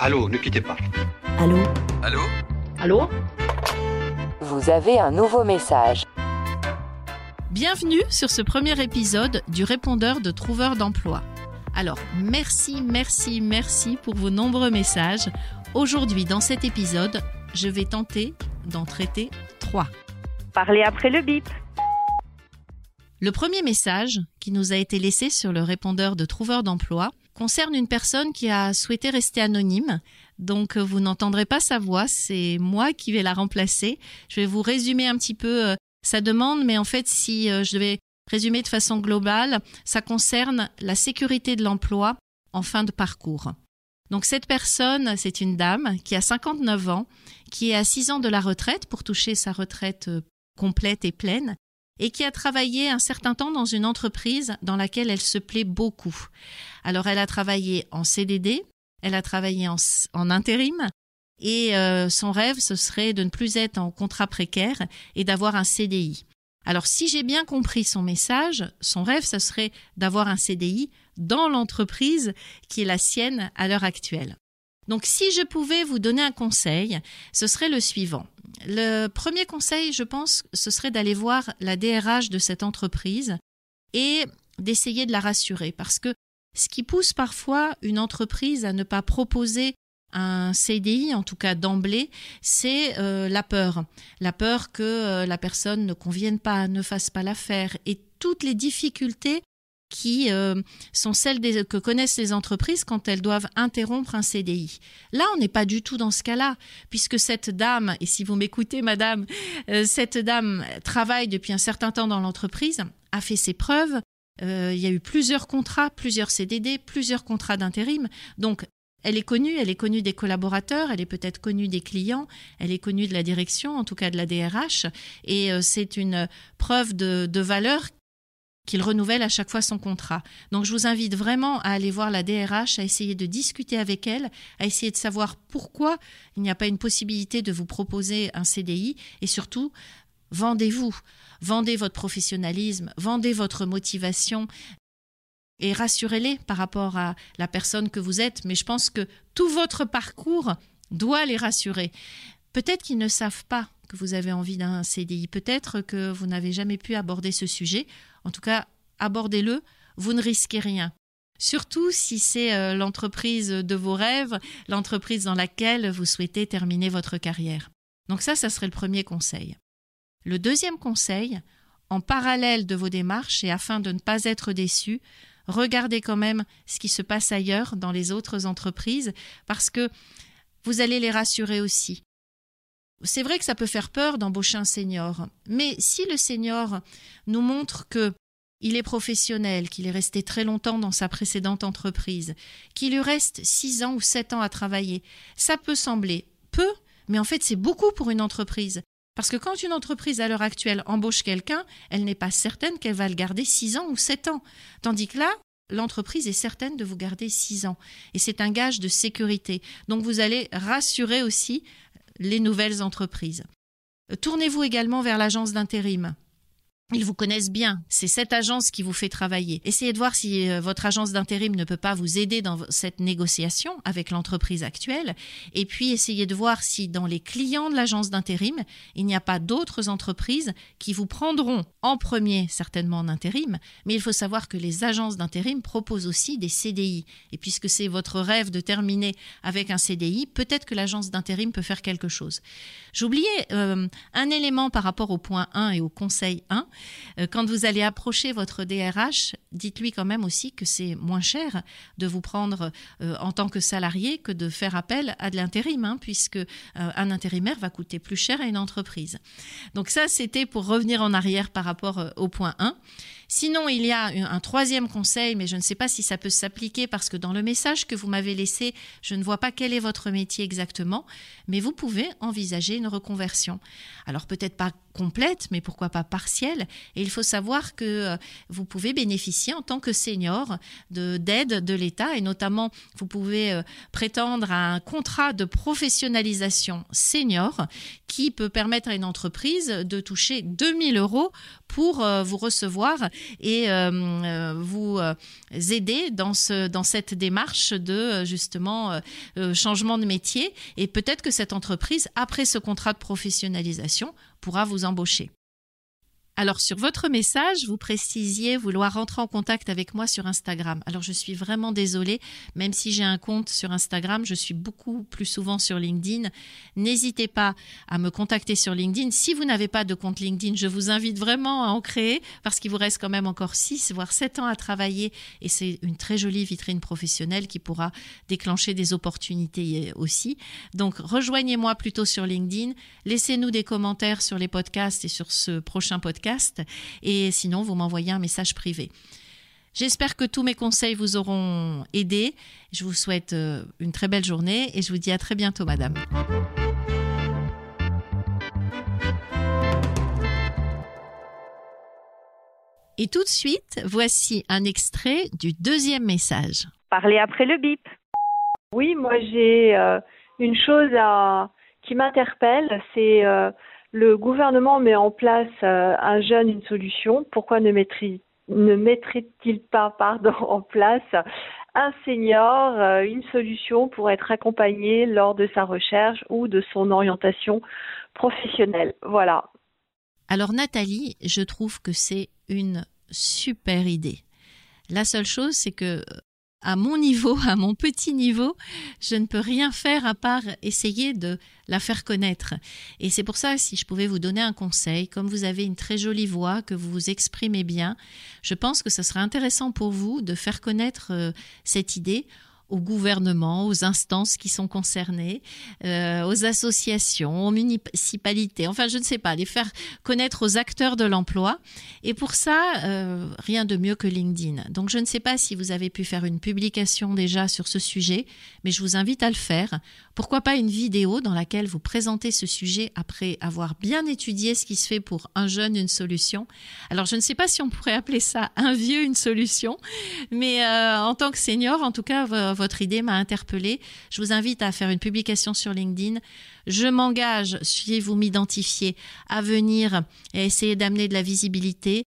Allô, ne quittez pas. Allô Allô Allô Vous avez un nouveau message. Bienvenue sur ce premier épisode du répondeur de Trouveur d'emploi. Alors, merci, merci, merci pour vos nombreux messages. Aujourd'hui, dans cet épisode, je vais tenter d'en traiter trois. Parlez après le bip. Le premier message qui nous a été laissé sur le répondeur de Trouveur d'emploi concerne une personne qui a souhaité rester anonyme. Donc vous n'entendrez pas sa voix, c'est moi qui vais la remplacer. Je vais vous résumer un petit peu euh, sa demande, mais en fait si euh, je devais résumer de façon globale, ça concerne la sécurité de l'emploi en fin de parcours. Donc cette personne, c'est une dame qui a 59 ans, qui est à 6 ans de la retraite pour toucher sa retraite euh, complète et pleine, et qui a travaillé un certain temps dans une entreprise dans laquelle elle se plaît beaucoup. Alors elle a travaillé en CDD, elle a travaillé en, en intérim, et euh, son rêve, ce serait de ne plus être en contrat précaire et d'avoir un CDI. Alors si j'ai bien compris son message, son rêve, ce serait d'avoir un CDI dans l'entreprise qui est la sienne à l'heure actuelle. Donc si je pouvais vous donner un conseil, ce serait le suivant. Le premier conseil, je pense, ce serait d'aller voir la DRH de cette entreprise et d'essayer de la rassurer parce que ce qui pousse parfois une entreprise à ne pas proposer un CDI, en tout cas d'emblée, c'est euh, la peur. La peur que euh, la personne ne convienne pas, ne fasse pas l'affaire et toutes les difficultés qui euh, sont celles que connaissent les entreprises quand elles doivent interrompre un CDI. Là, on n'est pas du tout dans ce cas-là, puisque cette dame, et si vous m'écoutez, madame, euh, cette dame travaille depuis un certain temps dans l'entreprise, a fait ses preuves. Euh, il y a eu plusieurs contrats, plusieurs CDD, plusieurs contrats d'intérim. Donc, elle est connue, elle est connue des collaborateurs, elle est peut-être connue des clients, elle est connue de la direction, en tout cas de la DRH, et c'est une preuve de, de valeur qu'il renouvelle à chaque fois son contrat. Donc je vous invite vraiment à aller voir la DRH, à essayer de discuter avec elle, à essayer de savoir pourquoi il n'y a pas une possibilité de vous proposer un CDI et surtout vendez-vous, vendez votre professionnalisme, vendez votre motivation et rassurez-les par rapport à la personne que vous êtes. Mais je pense que tout votre parcours doit les rassurer. Peut-être qu'ils ne savent pas que vous avez envie d'un CDI, peut-être que vous n'avez jamais pu aborder ce sujet. En tout cas, abordez-le, vous ne risquez rien. Surtout si c'est euh, l'entreprise de vos rêves, l'entreprise dans laquelle vous souhaitez terminer votre carrière. Donc ça, ça serait le premier conseil. Le deuxième conseil, en parallèle de vos démarches et afin de ne pas être déçu, regardez quand même ce qui se passe ailleurs dans les autres entreprises parce que vous allez les rassurer aussi. C'est vrai que ça peut faire peur d'embaucher un senior, mais si le senior nous montre que il est professionnel, qu'il est resté très longtemps dans sa précédente entreprise, qu'il lui reste six ans ou sept ans à travailler, ça peut sembler peu, mais en fait c'est beaucoup pour une entreprise. Parce que quand une entreprise à l'heure actuelle embauche quelqu'un, elle n'est pas certaine qu'elle va le garder six ans ou sept ans. Tandis que là, l'entreprise est certaine de vous garder six ans. Et c'est un gage de sécurité. Donc vous allez rassurer aussi les nouvelles entreprises. Tournez-vous également vers l'agence d'intérim. Ils vous connaissent bien. C'est cette agence qui vous fait travailler. Essayez de voir si euh, votre agence d'intérim ne peut pas vous aider dans cette négociation avec l'entreprise actuelle. Et puis essayez de voir si dans les clients de l'agence d'intérim, il n'y a pas d'autres entreprises qui vous prendront en premier, certainement en intérim. Mais il faut savoir que les agences d'intérim proposent aussi des CDI. Et puisque c'est votre rêve de terminer avec un CDI, peut-être que l'agence d'intérim peut faire quelque chose. J'oubliais euh, un élément par rapport au point 1 et au conseil 1. Euh, quand vous allez approcher votre DRH, dites-lui quand même aussi que c'est moins cher de vous prendre euh, en tant que salarié que de faire appel à de l'intérim, hein, puisque euh, un intérimaire va coûter plus cher à une entreprise. Donc ça, c'était pour revenir en arrière par rapport au point 1. Sinon, il y a un troisième conseil, mais je ne sais pas si ça peut s'appliquer parce que dans le message que vous m'avez laissé, je ne vois pas quel est votre métier exactement, mais vous pouvez envisager une reconversion. Alors peut-être pas complète, mais pourquoi pas partielle. Et il faut savoir que euh, vous pouvez bénéficier en tant que senior d'aide de, l'État et notamment vous pouvez euh, prétendre à un contrat de professionnalisation senior qui peut permettre à une entreprise de toucher 2000 euros pour euh, vous recevoir et vous aider dans, ce, dans cette démarche de justement changement de métier. Et peut-être que cette entreprise, après ce contrat de professionnalisation, pourra vous embaucher. Alors sur votre message, vous précisiez vouloir rentrer en contact avec moi sur Instagram. Alors je suis vraiment désolée, même si j'ai un compte sur Instagram, je suis beaucoup plus souvent sur LinkedIn. N'hésitez pas à me contacter sur LinkedIn. Si vous n'avez pas de compte LinkedIn, je vous invite vraiment à en créer parce qu'il vous reste quand même encore 6 voire 7 ans à travailler et c'est une très jolie vitrine professionnelle qui pourra déclencher des opportunités aussi. Donc rejoignez-moi plutôt sur LinkedIn, laissez-nous des commentaires sur les podcasts et sur ce prochain podcast et sinon, vous m'envoyez un message privé. J'espère que tous mes conseils vous auront aidé. Je vous souhaite euh, une très belle journée et je vous dis à très bientôt, madame. Et tout de suite, voici un extrait du deuxième message. Parlez après le bip. Oui, moi j'ai euh, une chose qui m'interpelle, c'est euh, le gouvernement met en place euh, un jeune une solution. Pourquoi ne mettrait-il pas en place un senior euh, une solution pour être accompagné lors de sa recherche ou de son orientation professionnelle? Voilà. Alors Nathalie, je trouve que c'est une super idée. La seule chose, c'est que à mon niveau, à mon petit niveau, je ne peux rien faire à part essayer de la faire connaître. Et c'est pour ça, si je pouvais vous donner un conseil, comme vous avez une très jolie voix, que vous vous exprimez bien, je pense que ce serait intéressant pour vous de faire connaître euh, cette idée au gouvernement, aux instances qui sont concernées, euh, aux associations, aux municipalités, enfin je ne sais pas, les faire connaître aux acteurs de l'emploi. Et pour ça, euh, rien de mieux que LinkedIn. Donc je ne sais pas si vous avez pu faire une publication déjà sur ce sujet, mais je vous invite à le faire. Pourquoi pas une vidéo dans laquelle vous présentez ce sujet après avoir bien étudié ce qui se fait pour un jeune, une solution. Alors je ne sais pas si on pourrait appeler ça un vieux, une solution, mais euh, en tant que senior, en tout cas, votre idée m'a interpellée. Je vous invite à faire une publication sur LinkedIn. Je m'engage, si vous m'identifiez, à venir et essayer d'amener de la visibilité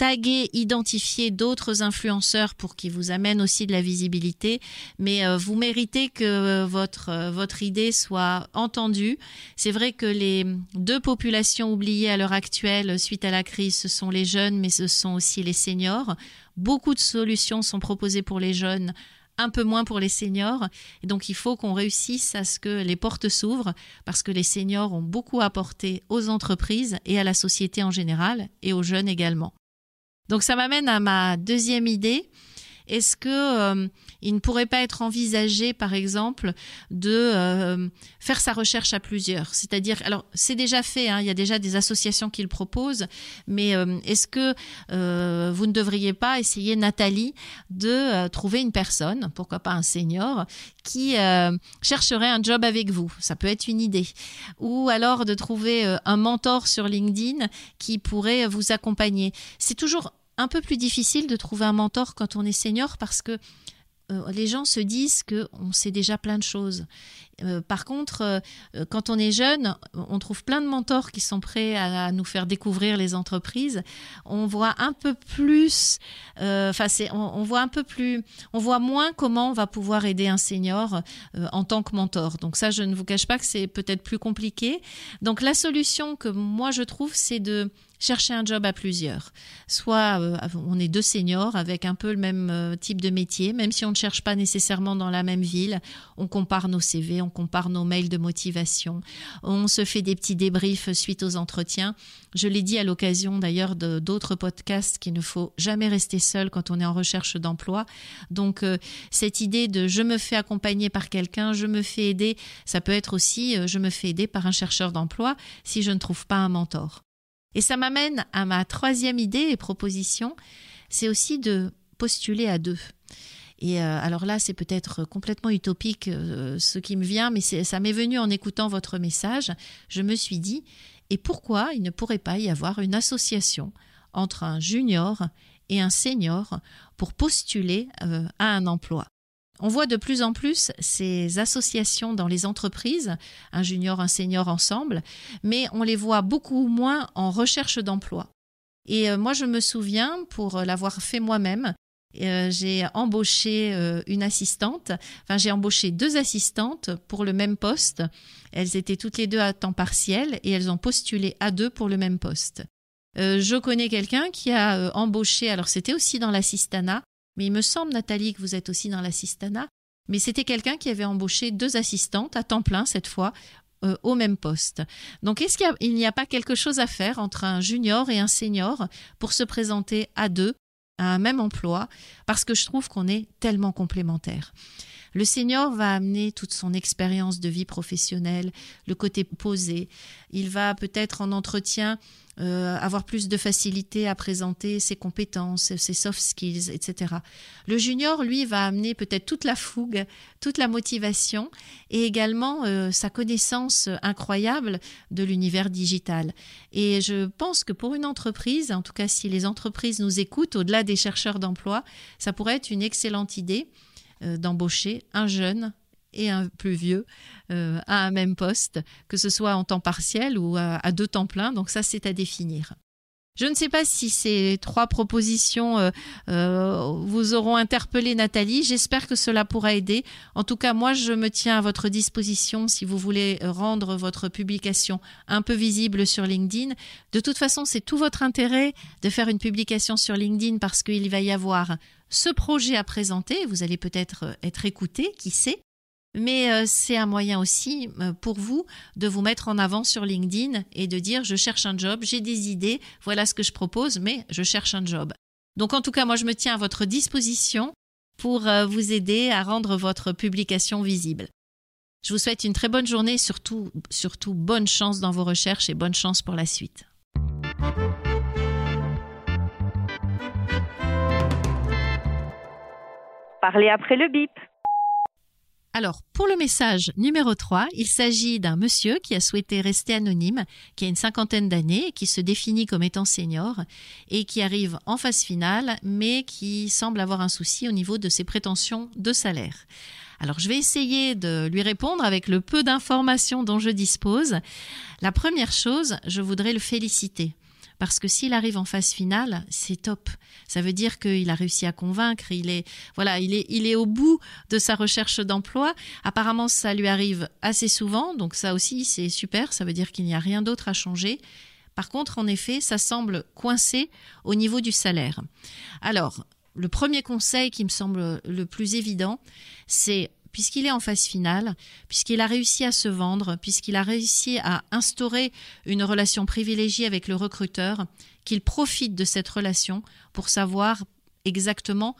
taguer, identifier d'autres influenceurs pour qu'ils vous amènent aussi de la visibilité, mais euh, vous méritez que votre, euh, votre idée soit entendue. C'est vrai que les deux populations oubliées à l'heure actuelle suite à la crise, ce sont les jeunes, mais ce sont aussi les seniors. Beaucoup de solutions sont proposées pour les jeunes un peu moins pour les seniors. Et donc, il faut qu'on réussisse à ce que les portes s'ouvrent parce que les seniors ont beaucoup apporté aux entreprises et à la société en général et aux jeunes également. Donc, ça m'amène à ma deuxième idée est-ce que euh, il ne pourrait pas être envisagé, par exemple, de euh, faire sa recherche à plusieurs? C'est-à-dire, alors c'est déjà fait, hein, il y a déjà des associations qui le proposent, mais euh, est-ce que vous ne devriez pas essayer, Nathalie, de trouver une personne, pourquoi pas un senior, qui chercherait un job avec vous? Ça peut être une idée. Ou alors de trouver un mentor sur LinkedIn qui pourrait vous accompagner. C'est toujours un peu plus difficile de trouver un mentor quand on est senior parce que euh, les gens se disent qu'on sait déjà plein de choses. Euh, par contre, euh, quand on est jeune, on trouve plein de mentors qui sont prêts à, nous faire découvrir les entreprises. On voit un peu plus, enfin, on, voit un peu plus, on voit moins comment on va pouvoir aider un senior en tant que mentor. Donc ça, je ne vous cache pas que c'est peut-être plus compliqué. Donc la solution que moi je trouve, c'est de chercher un job à plusieurs. Soit euh, on est deux seniors avec un peu le même euh, type de métier, même si on ne cherche pas nécessairement dans la même ville, on compare nos CV, on compare nos mails de motivation, on se fait des petits débriefs suite aux entretiens. Je l'ai dit à l'occasion d'ailleurs d'autres podcasts qu'il ne faut jamais rester seul quand on est en recherche d'emploi. Donc euh, cette idée de je me fais accompagner par quelqu'un, je me fais aider, ça peut être aussi je me fais aider par un chercheur d'emploi si je ne trouve pas un mentor. Et ça m'amène à ma troisième idée et proposition, c'est aussi de postuler à deux. Et euh, alors là, c'est peut-être complètement utopique euh, ce qui me vient, mais ça m'est venu en écoutant votre message. Je me suis dit, et pourquoi il ne pourrait pas y avoir une association entre un junior et un senior pour postuler euh, à un emploi? On voit de plus en plus ces associations dans les entreprises, un junior, un senior ensemble, mais on les voit beaucoup moins en recherche d'emploi. Et moi, je me souviens, pour l'avoir fait moi-même, euh, j'ai embauché euh, une assistante, enfin j'ai embauché deux assistantes pour le même poste. Elles étaient toutes les deux à temps partiel et elles ont postulé à deux pour le même poste. Euh, je connais quelqu'un qui a embauché, alors c'était aussi dans l'assistana, mais il me semble Nathalie que vous êtes aussi dans l'assistana, mais c'était quelqu'un qui avait embauché deux assistantes à temps plein cette fois au même poste. Donc est-ce qu'il n'y a pas quelque chose à faire entre un junior et un senior pour se présenter à deux un même emploi parce que je trouve qu'on est tellement complémentaires. Le senior va amener toute son expérience de vie professionnelle, le côté posé. Il va peut-être en entretien euh, avoir plus de facilité à présenter ses compétences, ses soft skills, etc. Le junior, lui, va amener peut-être toute la fougue, toute la motivation et également euh, sa connaissance incroyable de l'univers digital. Et je pense que pour une entreprise, en tout cas si les entreprises nous écoutent, au-delà des chercheurs d'emploi, ça pourrait être une excellente idée d'embaucher un jeune et un plus vieux euh, à un même poste, que ce soit en temps partiel ou à, deux temps pleins. Donc ça, c'est à définir. Je ne sais pas si ces trois propositions euh, vous auront interpellé Nathalie. J'espère que cela pourra aider. En tout cas, moi, je me tiens à votre disposition si vous voulez rendre votre publication un peu visible sur LinkedIn. De toute façon, c'est tout votre intérêt de faire une publication sur LinkedIn parce qu'il va y avoir ce projet à présenter. Vous allez peut-être euh, être écouté, qui sait. Mais euh, c'est un moyen aussi euh, pour vous de vous mettre en avant sur LinkedIn et de dire je cherche un job, j'ai des idées, voilà ce que je propose, mais je cherche un job. Donc en tout cas, moi je me tiens à votre disposition pour vous aider à rendre votre publication visible. Je vous souhaite une très bonne journée, surtout, surtout bonne chance dans vos recherches et bonne chance pour la suite. Parlez après le bip. Alors, pour le message numéro 3, il s'agit d'un monsieur qui a souhaité rester anonyme, qui a une cinquantaine d'années, qui se définit comme étant senior et qui arrive en phase finale, mais qui semble avoir un souci au niveau de ses prétentions de salaire. Alors, je vais essayer de lui répondre avec le peu d'informations dont je dispose. La première chose, je voudrais le féliciter parce que s'il arrive en phase finale, c'est top. Ça veut dire qu'il a réussi à convaincre, il est, voilà, il est, il est au bout de sa recherche d'emploi. Apparemment, ça lui arrive assez souvent, donc ça aussi, c'est super. Ça veut dire qu'il n'y a rien d'autre à changer. Par contre, en effet, ça semble coincé au niveau du salaire. Alors, le premier conseil qui me semble le plus évident, c'est puisqu'il est en phase finale, puisqu'il a réussi à se vendre, puisqu'il a réussi à instaurer une relation privilégiée avec le recruteur, qu'il profite de cette relation pour savoir exactement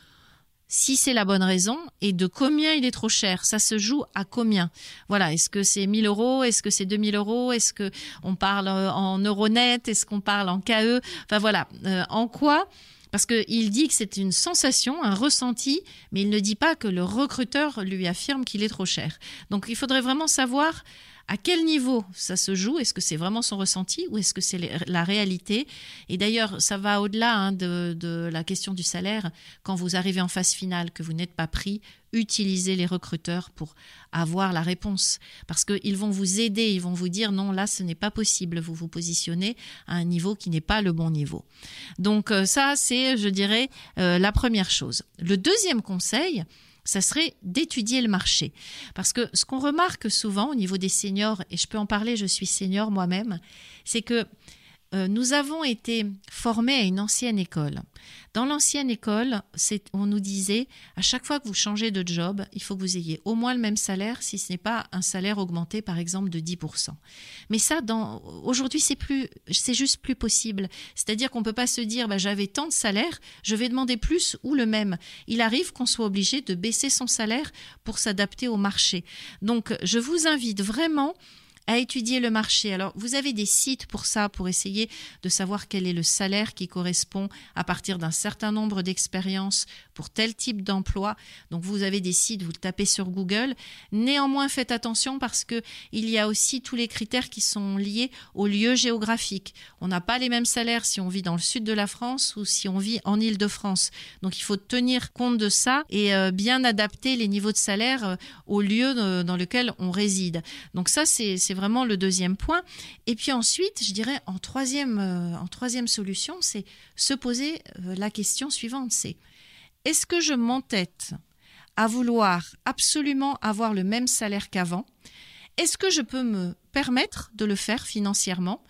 si c'est la bonne raison et de combien il est trop cher. Ça se joue à combien? Voilà, est-ce que c'est 1000 euros? Est-ce que c'est 2000 euros? Est-ce que on parle en euro net Est-ce qu'on parle en KE Enfin voilà, euh, en quoi parce qu'il dit que c'est une sensation, un ressenti, mais il ne dit pas que le recruteur lui affirme qu'il est trop cher. Donc il faudrait vraiment savoir à quel niveau ça se joue? Est-ce que c'est vraiment son ressenti ou est-ce que c'est la réalité? Et d'ailleurs, ça va au-delà hein, de, la question du salaire. Quand vous arrivez en phase finale, que vous n'êtes pas pris, utilisez les recruteurs pour avoir la réponse. Parce qu'ils vont vous aider, ils vont vous dire non, là, ce n'est pas possible. Vous vous positionnez à un niveau qui n'est pas le bon niveau. Donc euh, ça, c'est, je dirais, euh, la première chose. Le deuxième conseil, ça serait d'étudier le marché. Parce que ce qu'on remarque souvent au niveau des seniors, et je peux en parler, je suis senior moi-même, c'est que euh, nous avons été formés à une ancienne école. Dans l'ancienne école, on nous disait à chaque fois que vous changez de job, il faut que vous ayez au moins le même salaire, si ce n'est pas un salaire augmenté par exemple de 10%. Mais ça, aujourd'hui, c'est plus, c'est juste plus possible. C'est-à-dire qu'on peut pas se dire, bah, j'avais tant de salaire, je vais demander plus ou le même. Il arrive qu'on soit obligé de baisser son salaire pour s'adapter au marché. Donc, je vous invite vraiment à étudier le marché. Alors, vous avez des sites pour ça, pour essayer de savoir quel est le salaire qui correspond à partir d'un certain nombre d'expériences pour tel type d'emploi. Donc, vous avez des sites, vous le tapez sur Google. Néanmoins, faites attention parce que il y a aussi tous les critères qui sont liés au lieu géographique. On n'a pas les mêmes salaires si on vit dans le sud de la France ou si on vit en Île-de-France. Donc, il faut tenir compte de ça et euh, bien adapter les niveaux de salaire euh, au lieu euh, dans lequel on réside. Donc ça, c'est le deuxième point. Et puis ensuite, je dirais en troisième, troisième solution, c'est se poser la question suivante, est-ce que je m'entête à vouloir absolument avoir le même salaire qu'avant? Est-ce que je peux me permettre de le faire financièrement?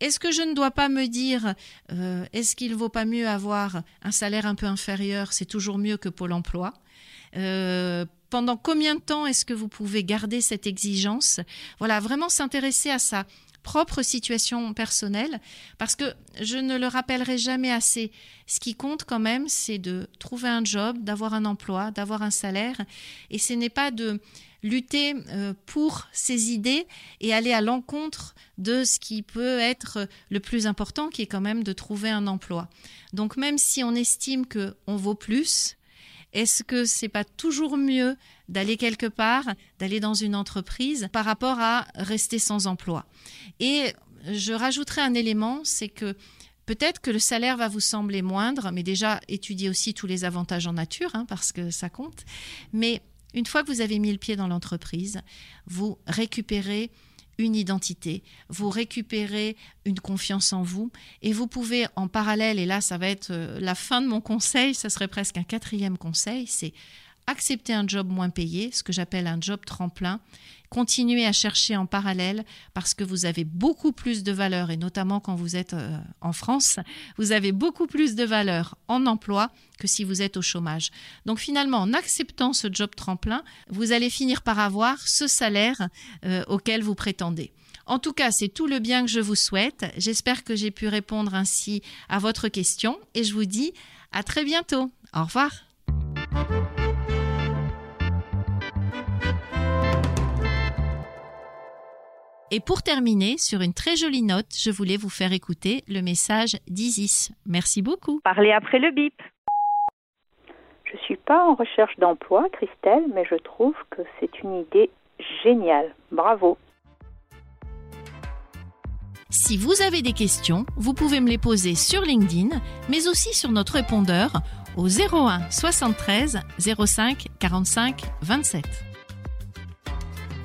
Est-ce que je ne dois pas me dire, euh, est-ce qu'il vaut pas mieux avoir un salaire un peu inférieur? C'est toujours mieux que Pôle Emploi. Euh, pendant combien de temps est-ce que vous pouvez garder cette exigence? Voilà, vraiment s'intéresser à sa propre situation personnelle, parce que je ne le rappellerai jamais assez. Ce qui compte quand même, c'est de trouver un job, d'avoir un emploi, d'avoir un salaire, et ce n'est pas de lutter euh, pour ses idées et aller à l'encontre de ce qui peut être le plus important, qui est quand même de trouver un emploi. Donc même si on estime que on vaut plus, est-ce que c'est pas toujours mieux d'aller quelque part, d'aller dans une entreprise par rapport à rester sans emploi? Et je rajouterai un élément, c'est que Peut-être que le salaire va vous sembler moindre, mais déjà étudiez aussi tous les avantages en nature, hein, parce que ça compte. Mais une fois que vous avez mis le pied dans l'entreprise, vous récupérez une identité, vous récupérez une confiance en vous et vous pouvez en parallèle, et là ça va être euh, la fin de mon conseil, ça serait presque un quatrième conseil, c'est accepter un job moins payé, ce que j'appelle un job tremplin, continuer à chercher en parallèle parce que vous avez beaucoup plus de valeur, et notamment quand vous êtes euh, en France, vous avez beaucoup plus de valeur en emploi que si vous êtes au chômage. Donc finalement, en acceptant ce job tremplin, vous allez finir par avoir ce salaire euh, auquel vous prétendez. En tout cas, c'est tout le bien que je vous souhaite. J'espère que j'ai pu répondre ainsi à votre question et je vous dis à très bientôt. Au revoir. Et pour terminer, sur une très jolie note, je voulais vous faire écouter le message d'Isis. Merci beaucoup. Parlez après le bip. Je ne suis pas en recherche d'emploi, Christelle, mais je trouve que c'est une idée géniale. Bravo. Si vous avez des questions, vous pouvez me les poser sur LinkedIn, mais aussi sur notre répondeur au 01 73 05 45 27.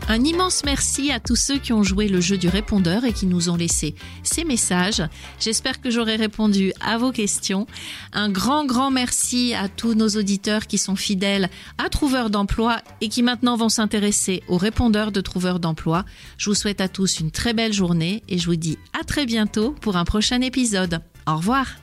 Un immense merci à tous ceux qui ont joué le jeu du répondeur et qui nous ont laissé ces messages. J'espère que j'aurai répondu à vos questions. Un grand, grand merci à tous nos auditeurs qui sont fidèles à Trouveurs d'emploi et qui maintenant vont s'intéresser aux répondeurs de Trouveurs d'emploi. Je vous souhaite à tous une très belle journée et je vous dis à très bientôt pour un prochain épisode. Au revoir.